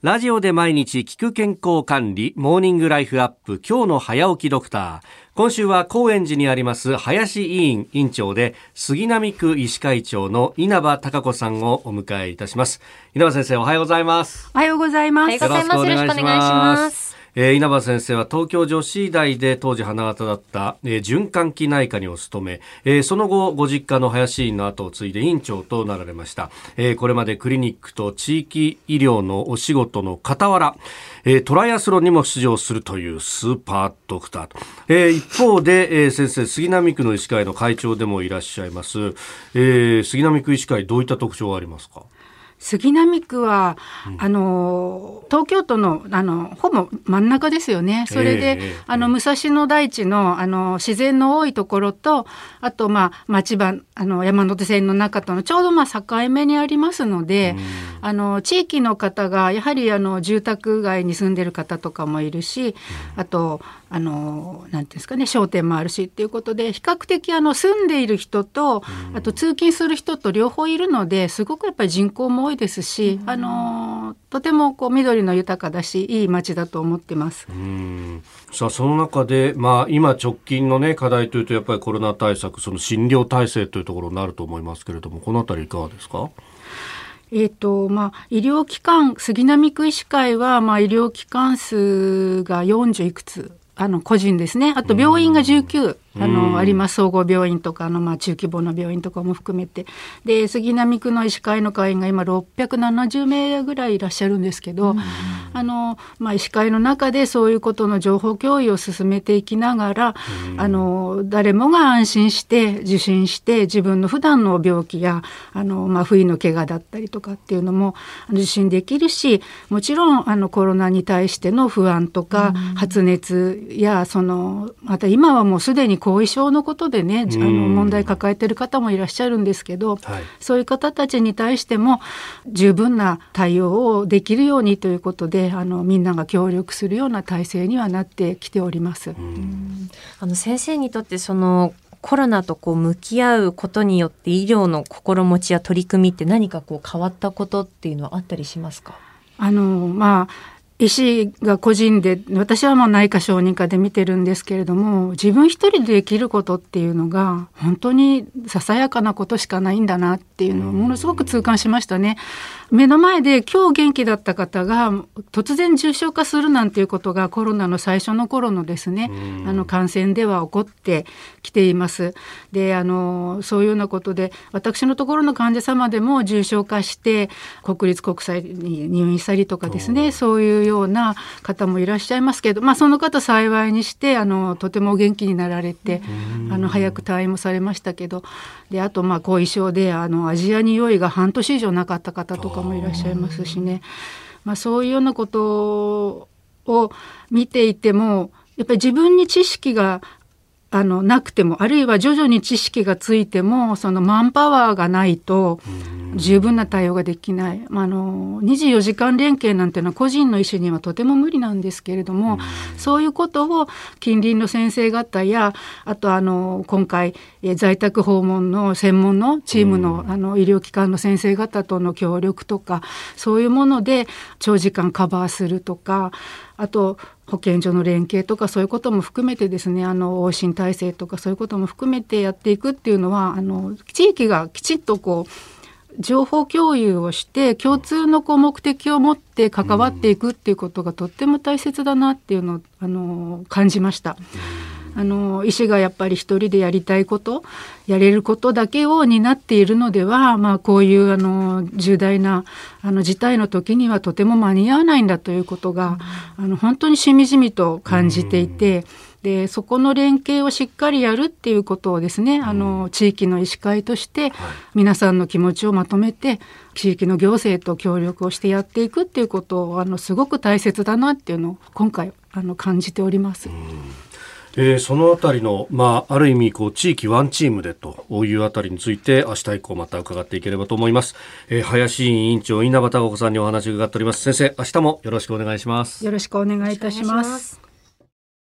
ラジオで毎日聞く健康管理、モーニングライフアップ、今日の早起きドクター。今週は高円寺にあります林委員委員長で、杉並区医師会長の稲葉孝子さんをお迎えいたします。稲葉先生、おはようございます。おはようございます。よろしくお願いします。えー、稲葉先生は東京女子医大で当時花形だった、えー、循環器内科にお勤め、えー、その後ご実家の林院の後を継いで院長となられました、えー、これまでクリニックと地域医療のお仕事の傍ら、えー、トライアスロンにも出場するというスーパードクター。と、えー、一方で、えー、先生杉並区の医師会の会長でもいらっしゃいます、えー、杉並区医師会どういった特徴がありますか？杉並区は、うん、あの東京都のあのほぼ真ん中ですよね。それで、えー、あの武蔵野台地のあの自然の多いところとあとまあ町場あの山手線の中とのちょうどまあ境目にありますので、うん、あの地域の方がやはりあの住宅街に住んでる方とかもいるし、うん、あとあのなんていうんですかね商店もあるしっていうことで比較的あの住んでいる人と、あと通勤する人と両方いるのですごくやっぱり人口も多いですし、あのとてもこう緑の豊かだしいい街だと思ってます。さあその中で、まあ、今直近の、ね、課題というとやっぱりコロナ対策その診療体制というところになると思いますけれどもこの辺りいかがですか？えーとまあ、医療機関杉並区医師会は、まあ、医療機関数が40いくつあの個人ですね。あと病院が19あのあります総合病院とかの、まあ、中規模の病院とかも含めて。で杉並区の医師会の会員が今670名ぐらいいらっしゃるんですけどあの、まあ、医師会の中でそういうことの情報共有を進めていきながらあの誰もが安心して受診して自分の普段の病気やあの、まあ、不意の怪我だったりとかっていうのも受診できるしもちろんあのコロナに対しての不安とか発熱やそのまた今はもうすでに後遺症のことでね、あの問題抱えてる方もいらっしゃるんですけど、はい、そういう方たちに対しても十分な対応をできるようにということであのみんなが協力するような体制にはなってきております。あの先生にとってそのコロナとこう向き合うことによって医療の心持ちや取り組みって何かこう変わったことっていうのはあったりしますか？あのまあ医師が個人で私はもう内科小児科で見てるんですけれども自分一人でできることっていうのが本当にささやかなことしかないんだなっていうのをものすごく痛感しましたね。目の前で今日元気だった方が突然重症化するなんていうことがコロナの最初の頃のですねあの感染では起こってきています。であのそういうようなことで私のところの患者様でも重症化して国立国際に入院したりとかですねそういうような方もいらっしゃいますけど、まあ、その方幸いにしてあのとても元気になられてあの早く退院もされましたけどであとまあ後遺症であのアジア匂いが半年以上なかった方とかもいらっしゃいますしね、まあ、そういうようなことを見ていてもやっぱり自分に知識があのなくてもあるいは徐々に知識がついてもそのマンパワーがないと十分な対応ができない、まあ、あの24時間連携なんていうのは個人の医師にはとても無理なんですけれどもそういうことを近隣の先生方やあとあの今回在宅訪問の専門のチームのあの医療機関の先生方との協力とかそういうもので長時間カバーするとかあと保健所の連携とかそういうことも含めてですねあの往診体制とかそういうことも含めてやっていくっていうのはあの地域がきちっとこう情報共有をして共通のこう目的を持って関わっていくっていうことがとっても大切だなっていうのをあの感じました。あの医師がやっぱり一人でやりたいことやれることだけを担っているのでは、まあ、こういうあの重大なあの事態の時にはとても間に合わないんだということが、あの本当にしみじみと感じていて。でそこの連携をしっかりやるっていうことをですね、あの地域の医師会として皆さんの気持ちをまとめて地域の行政と協力をしてやっていくっていうことをあのすごく大切だなっていうのを今回あの感じております。えー、そのあたりの、まあ、ある意味こう地域ワンチームでというあたりについて明日以降また伺っていければと思います、えー、林委員長稲葉孝子さんにお話を伺っております。先生明日もよろしくお願いします。よろしくお願いいたします。